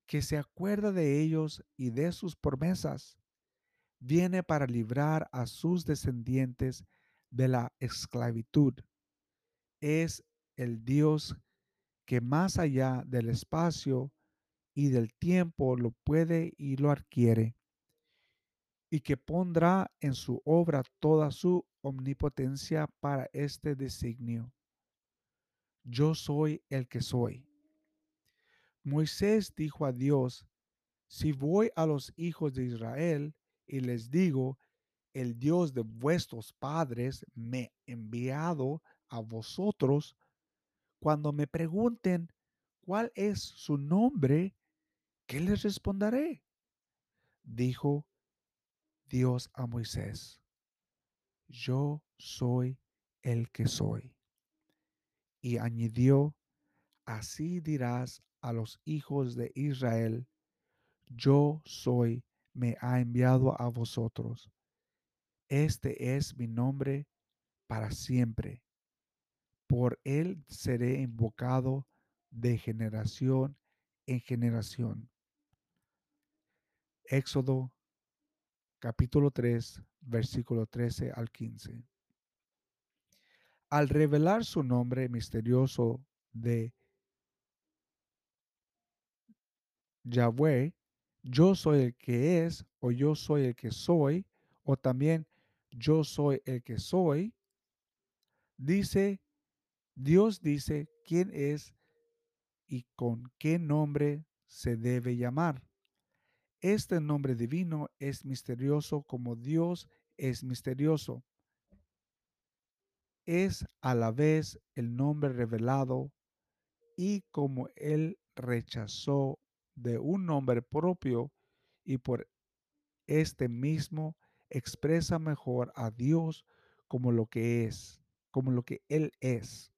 que se acuerda de ellos y de sus promesas. Viene para librar a sus descendientes de la esclavitud. Es el Dios que más allá del espacio y del tiempo lo puede y lo adquiere y que pondrá en su obra toda su omnipotencia para este designio. Yo soy el que soy. Moisés dijo a Dios, si voy a los hijos de Israel y les digo, el Dios de vuestros padres me ha enviado a vosotros, cuando me pregunten cuál es su nombre, ¿qué les responderé? Dijo Dios a Moisés, yo soy el que soy. Y añadió, así dirás a los hijos de Israel, yo soy, me ha enviado a vosotros. Este es mi nombre para siempre. Por él seré invocado de generación en generación. Éxodo capítulo 3, versículo 13 al 15. Al revelar su nombre misterioso de Yahweh, yo soy el que es, o yo soy el que soy, o también yo soy el que soy, dice, Dios dice quién es y con qué nombre se debe llamar. Este nombre divino es misterioso como Dios es misterioso. Es a la vez el nombre revelado y como Él rechazó de un nombre propio y por este mismo expresa mejor a Dios como lo que es, como lo que Él es,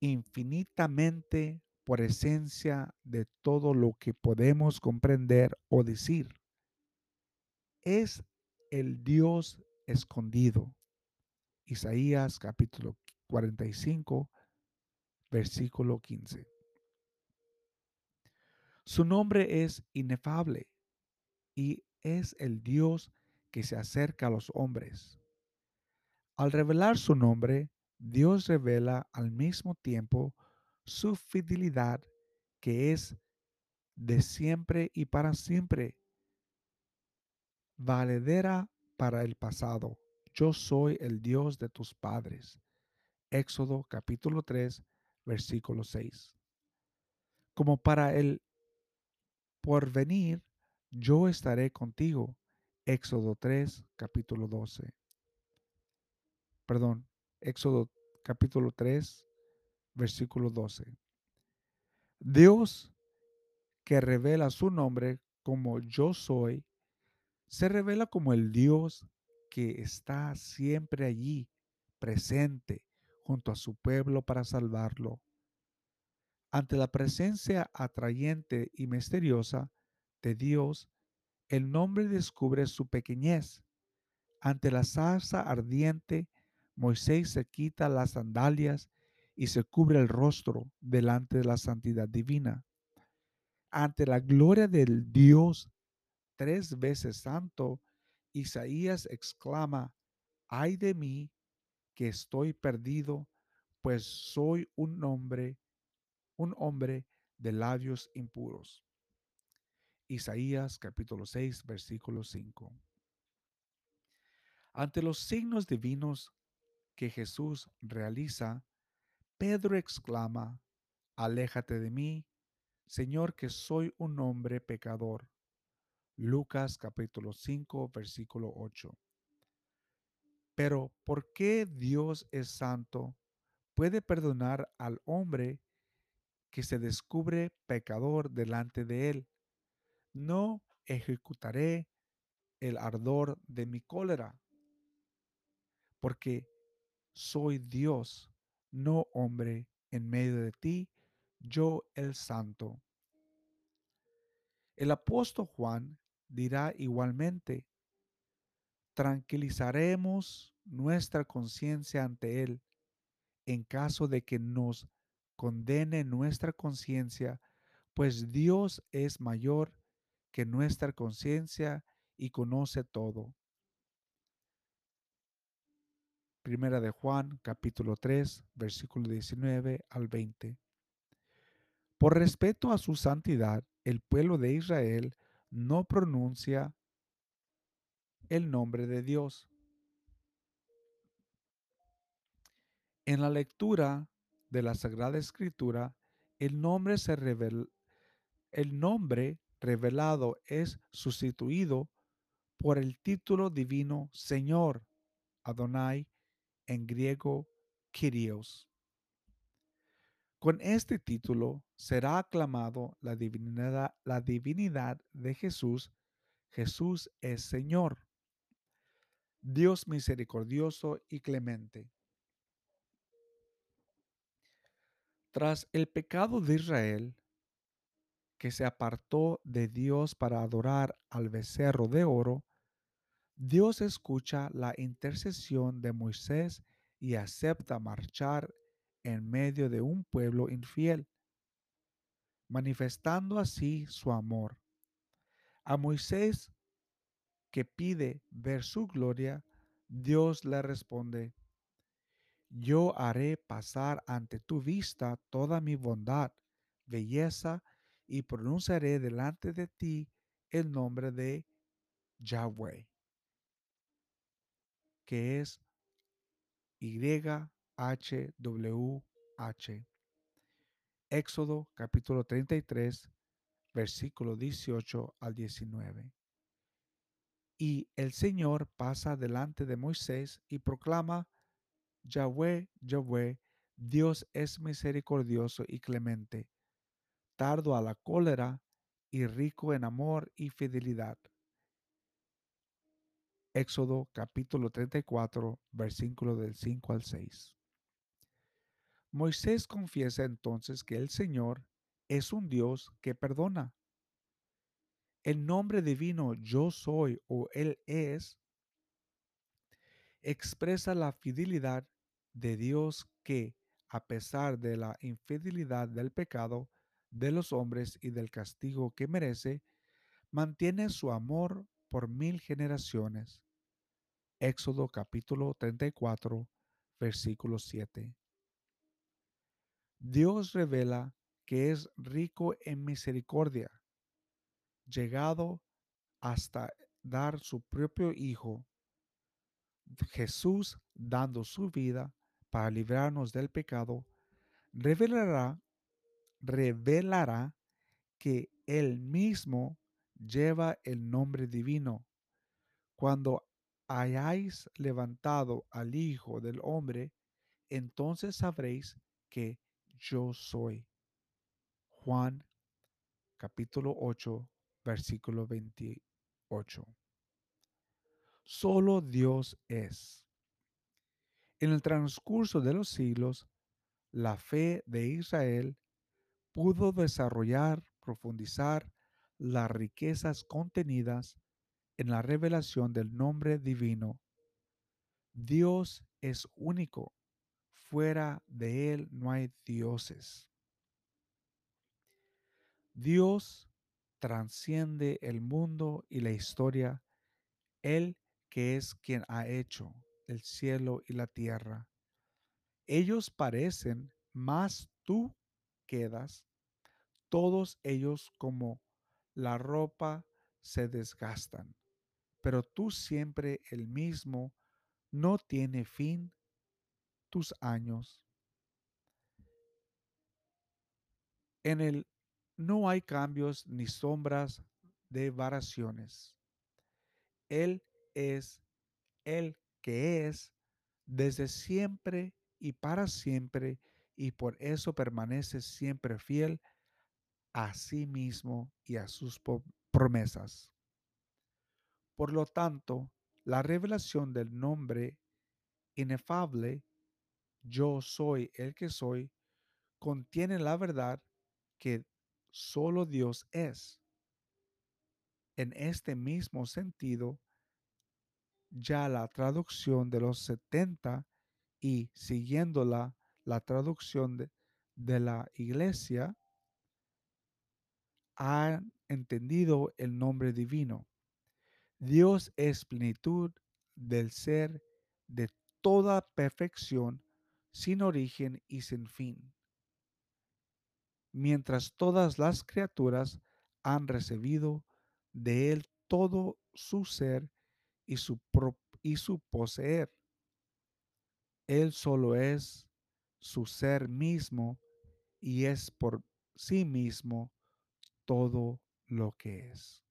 infinitamente por esencia de todo lo que podemos comprender o decir. Es el Dios escondido. Isaías capítulo 45, versículo 15. Su nombre es inefable y es el Dios que se acerca a los hombres. Al revelar su nombre, Dios revela al mismo tiempo su fidelidad que es de siempre y para siempre, valedera para el pasado. Yo soy el Dios de tus padres. Éxodo capítulo 3, versículo 6. Como para el porvenir, yo estaré contigo. Éxodo 3, capítulo 12. Perdón, Éxodo capítulo 3, versículo 12. Dios que revela su nombre como yo soy, se revela como el Dios que está siempre allí, presente, junto a su pueblo para salvarlo. Ante la presencia atrayente y misteriosa de Dios, el nombre descubre su pequeñez. Ante la zarza ardiente, Moisés se quita las sandalias y se cubre el rostro delante de la santidad divina. Ante la gloria del Dios tres veces santo, Isaías exclama, ay de mí que estoy perdido, pues soy un hombre, un hombre de labios impuros. Isaías capítulo 6, versículo 5. Ante los signos divinos que Jesús realiza, Pedro exclama, aléjate de mí, Señor, que soy un hombre pecador. Lucas capítulo 5, versículo 8. Pero ¿por qué Dios es santo? Puede perdonar al hombre que se descubre pecador delante de él. No ejecutaré el ardor de mi cólera, porque soy Dios, no hombre, en medio de ti, yo el santo. El apóstol Juan dirá igualmente, tranquilizaremos nuestra conciencia ante Él en caso de que nos condene nuestra conciencia, pues Dios es mayor que nuestra conciencia y conoce todo. Primera de Juan, capítulo 3, versículo 19 al 20. Por respeto a su santidad, el pueblo de Israel no pronuncia el nombre de Dios. En la lectura de la Sagrada Escritura, el nombre, se el nombre revelado es sustituido por el título divino Señor, Adonai, en griego Kyrios. Con este título será aclamado la divinidad, la divinidad de Jesús. Jesús es Señor. Dios misericordioso y clemente. Tras el pecado de Israel, que se apartó de Dios para adorar al becerro de oro, Dios escucha la intercesión de Moisés y acepta marchar en medio de un pueblo infiel, manifestando así su amor. A Moisés, que pide ver su gloria, Dios le responde, yo haré pasar ante tu vista toda mi bondad, belleza, y pronunciaré delante de ti el nombre de Yahweh, que es YHWH. Éxodo capítulo 33, versículo 18 al 19. Y el Señor pasa delante de Moisés y proclama, Yahweh, Yahweh, Dios es misericordioso y clemente, tardo a la cólera y rico en amor y fidelidad. Éxodo capítulo 34, versículo del 5 al 6. Moisés confiesa entonces que el Señor es un Dios que perdona. El nombre divino yo soy o Él es expresa la fidelidad de Dios que, a pesar de la infidelidad del pecado de los hombres y del castigo que merece, mantiene su amor por mil generaciones. Éxodo capítulo 34, versículo 7. Dios revela que es rico en misericordia, llegado hasta dar su propio Hijo, Jesús dando su vida para librarnos del pecado, revelará, revelará que Él mismo lleva el nombre divino. Cuando hayáis levantado al Hijo del Hombre, entonces sabréis que yo soy. Juan capítulo 8, versículo 28. Solo Dios es. En el transcurso de los siglos, la fe de Israel pudo desarrollar, profundizar las riquezas contenidas en la revelación del nombre divino. Dios es único. Fuera de Él no hay dioses. Dios transciende el mundo y la historia. Él que es quien ha hecho el cielo y la tierra. Ellos parecen, más tú quedas, todos ellos como la ropa se desgastan, pero tú siempre el mismo, no tiene fin tus años. En él no hay cambios ni sombras de variaciones. Él es el que es desde siempre y para siempre, y por eso permanece siempre fiel a sí mismo y a sus promesas. Por lo tanto, la revelación del nombre inefable, yo soy el que soy, contiene la verdad que solo Dios es. En este mismo sentido, ya la traducción de los 70 y siguiéndola la traducción de, de la iglesia, han entendido el nombre divino. Dios es plenitud del ser de toda perfección, sin origen y sin fin. Mientras todas las criaturas han recibido de Él todo su ser y su, y su poseer. Él solo es su ser mismo y es por sí mismo todo lo que es.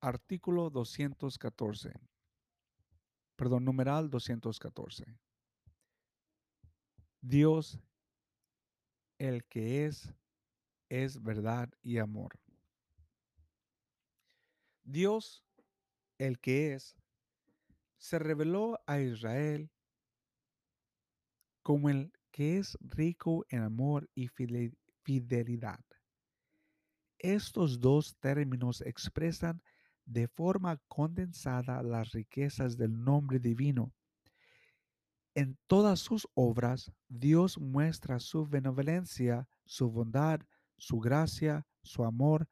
Artículo 214. Perdón, numeral 214. Dios, el que es, es verdad y amor. Dios, el que es, se reveló a Israel como el que es rico en amor y fidelidad. Estos dos términos expresan de forma condensada las riquezas del nombre divino. En todas sus obras, Dios muestra su benevolencia, su bondad, su gracia, su amor,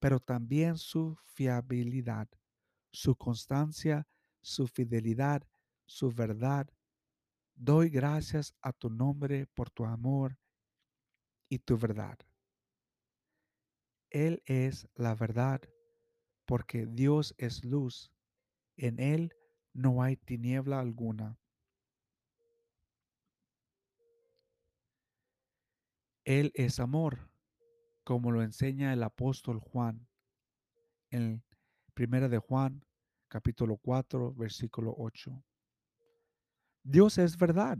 pero también su fiabilidad, su constancia, su fidelidad, su verdad. Doy gracias a tu nombre por tu amor y tu verdad. Él es la verdad, porque Dios es luz. En Él no hay tiniebla alguna. Él es amor, como lo enseña el apóstol Juan en Primera de Juan, capítulo 4, versículo 8. Dios es verdad.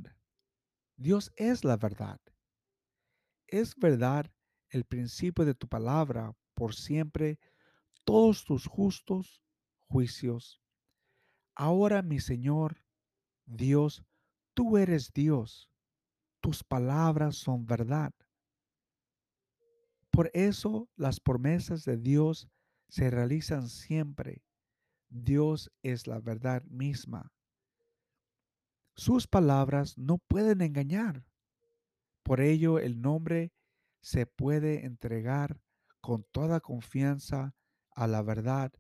Dios es la verdad. Es verdad el principio de tu palabra por siempre, todos tus justos juicios. Ahora, mi Señor, Dios, tú eres Dios. Tus palabras son verdad. Por eso las promesas de Dios se realizan siempre. Dios es la verdad misma. Sus palabras no pueden engañar. Por ello el nombre se puede entregar con toda confianza a la verdad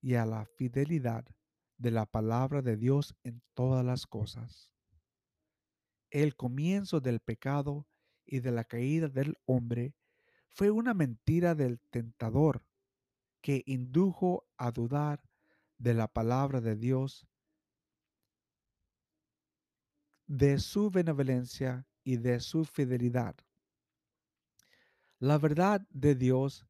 y a la fidelidad de la palabra de Dios en todas las cosas. El comienzo del pecado y de la caída del hombre fue una mentira del tentador que indujo a dudar de la palabra de Dios, de su benevolencia y de su fidelidad. La verdad de Dios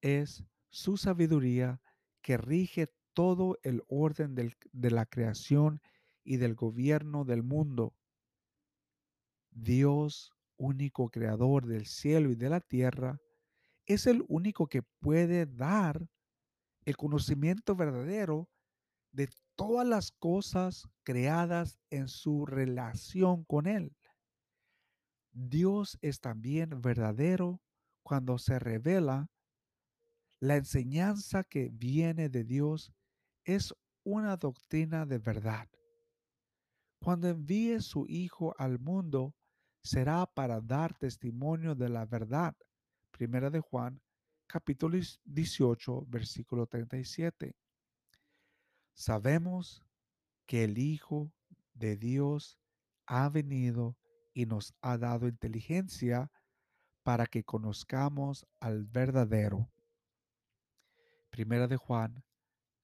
es su sabiduría que rige todo el orden de la creación y del gobierno del mundo. Dios, único creador del cielo y de la tierra, es el único que puede dar el conocimiento verdadero de todas las cosas creadas en su relación con Él. Dios es también verdadero cuando se revela. La enseñanza que viene de Dios es una doctrina de verdad. Cuando envíe su Hijo al mundo, será para dar testimonio de la verdad. Primera de Juan, capítulo 18, versículo 37. Sabemos que el Hijo de Dios ha venido y nos ha dado inteligencia para que conozcamos al verdadero. Primera de Juan,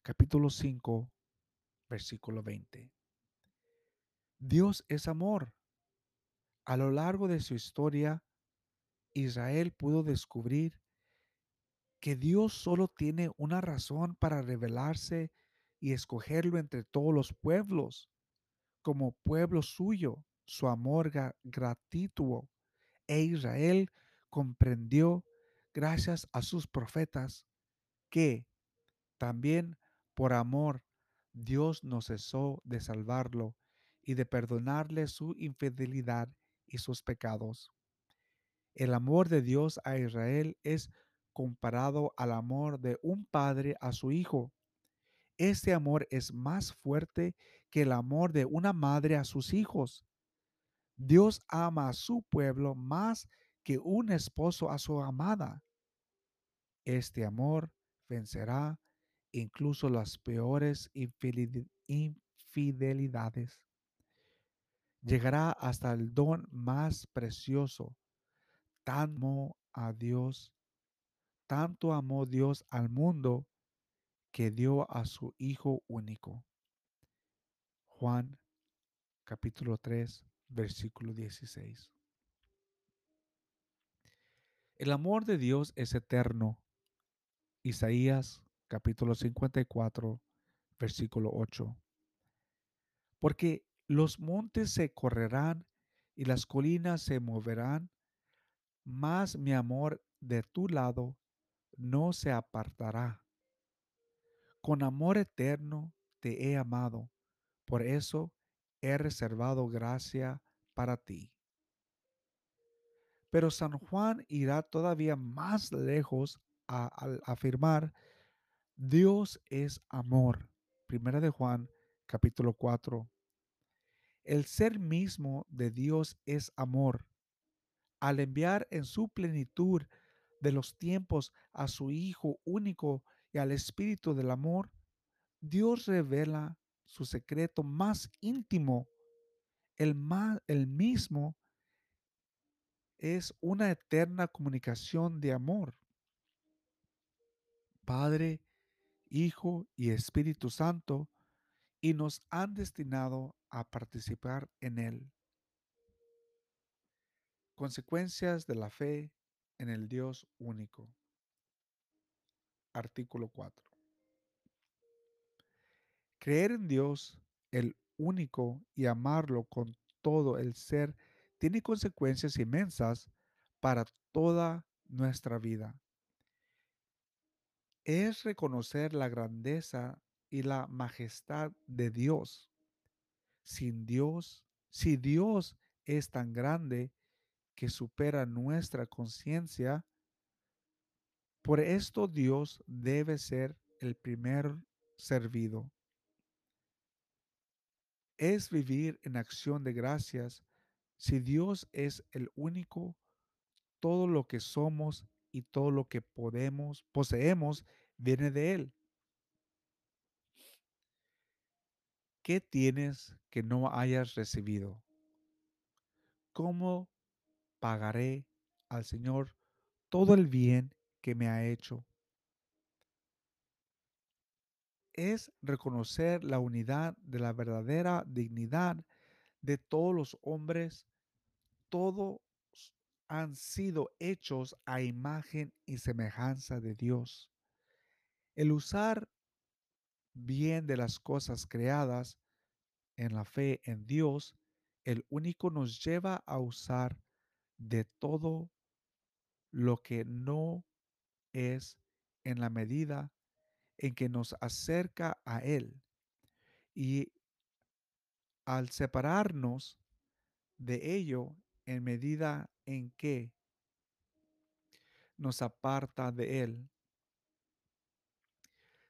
capítulo 5, versículo 20. Dios es amor. A lo largo de su historia, Israel pudo descubrir que Dios solo tiene una razón para revelarse y escogerlo entre todos los pueblos, como pueblo suyo, su amor gratuito. E Israel comprendió, gracias a sus profetas, que también por amor Dios no cesó de salvarlo y de perdonarle su infidelidad y sus pecados. El amor de Dios a Israel es comparado al amor de un padre a su hijo. Este amor es más fuerte que el amor de una madre a sus hijos. Dios ama a su pueblo más que un esposo a su amada. Este amor vencerá incluso las peores infidelidades. Llegará hasta el don más precioso. Tanto a Dios, tanto amó Dios al mundo que dio a su Hijo único. Juan capítulo 3, versículo 16. El amor de Dios es eterno. Isaías capítulo 54, versículo 8. Porque los montes se correrán y las colinas se moverán, mas mi amor de tu lado no se apartará. Con amor eterno te he amado, por eso he reservado gracia para ti. Pero San Juan irá todavía más lejos al afirmar, Dios es amor. Primera de Juan, capítulo 4. El ser mismo de Dios es amor. Al enviar en su plenitud de los tiempos a su Hijo único y al Espíritu del amor, Dios revela su secreto más íntimo. El, ma- el mismo es una eterna comunicación de amor. Padre, Hijo y Espíritu Santo, y nos han destinado a participar en él. Consecuencias de la fe en el Dios único. Artículo 4. Creer en Dios, el único, y amarlo con todo el ser tiene consecuencias inmensas para toda nuestra vida. Es reconocer la grandeza y la majestad de Dios. Sin Dios, si Dios es tan grande que supera nuestra conciencia, por esto Dios debe ser el primer servido. Es vivir en acción de gracias. Si Dios es el único, todo lo que somos y todo lo que podemos, poseemos, viene de Él. ¿Qué tienes que no hayas recibido? ¿Cómo pagaré al Señor todo el bien que me ha hecho? Es reconocer la unidad de la verdadera dignidad de todos los hombres. Todos han sido hechos a imagen y semejanza de Dios. El usar bien de las cosas creadas en la fe en Dios, el único nos lleva a usar de todo lo que no es en la medida en que nos acerca a Él. Y al separarnos de ello en medida en que nos aparta de Él.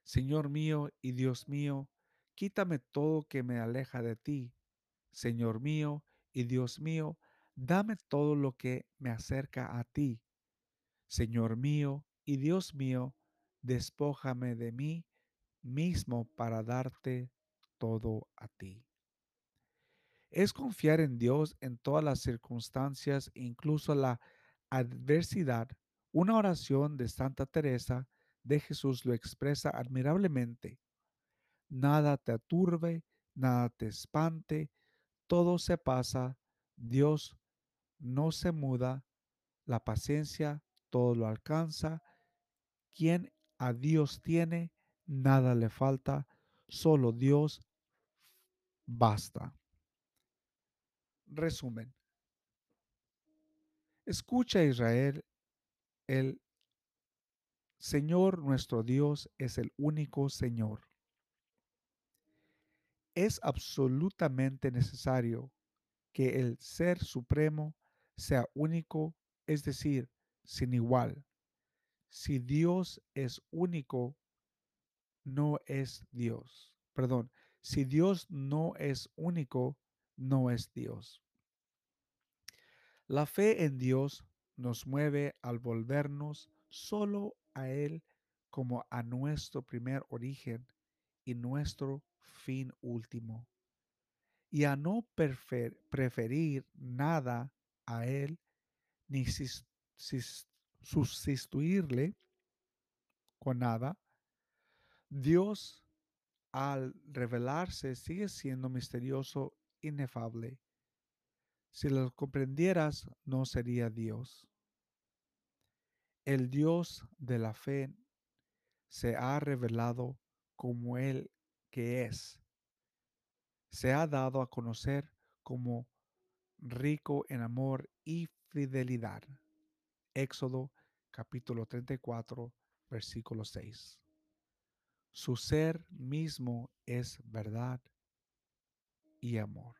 Señor mío y Dios mío, quítame todo que me aleja de ti. Señor mío y Dios mío, dame todo lo que me acerca a ti. Señor mío y Dios mío, despójame de mí mismo para darte todo a ti. Es confiar en Dios en todas las circunstancias, incluso la adversidad. Una oración de Santa Teresa de Jesús lo expresa admirablemente. Nada te aturbe, nada te espante, todo se pasa, Dios no se muda, la paciencia todo lo alcanza, quien a Dios tiene, nada le falta, solo Dios basta. Resumen. Escucha Israel, el Señor nuestro Dios es el único Señor. Es absolutamente necesario que el Ser Supremo sea único, es decir, sin igual. Si Dios es único, no es Dios. Perdón, si Dios no es único, no es Dios. La fe en Dios nos mueve al volvernos solo a Él como a nuestro primer origen y nuestro fin último, y a no preferir nada a Él ni sustituirle con nada. Dios al revelarse sigue siendo misterioso, inefable. Si lo comprendieras, no sería Dios. El Dios de la fe se ha revelado como el que es. Se ha dado a conocer como rico en amor y fidelidad. Éxodo capítulo 34, versículo 6. Su ser mismo es verdad y amor.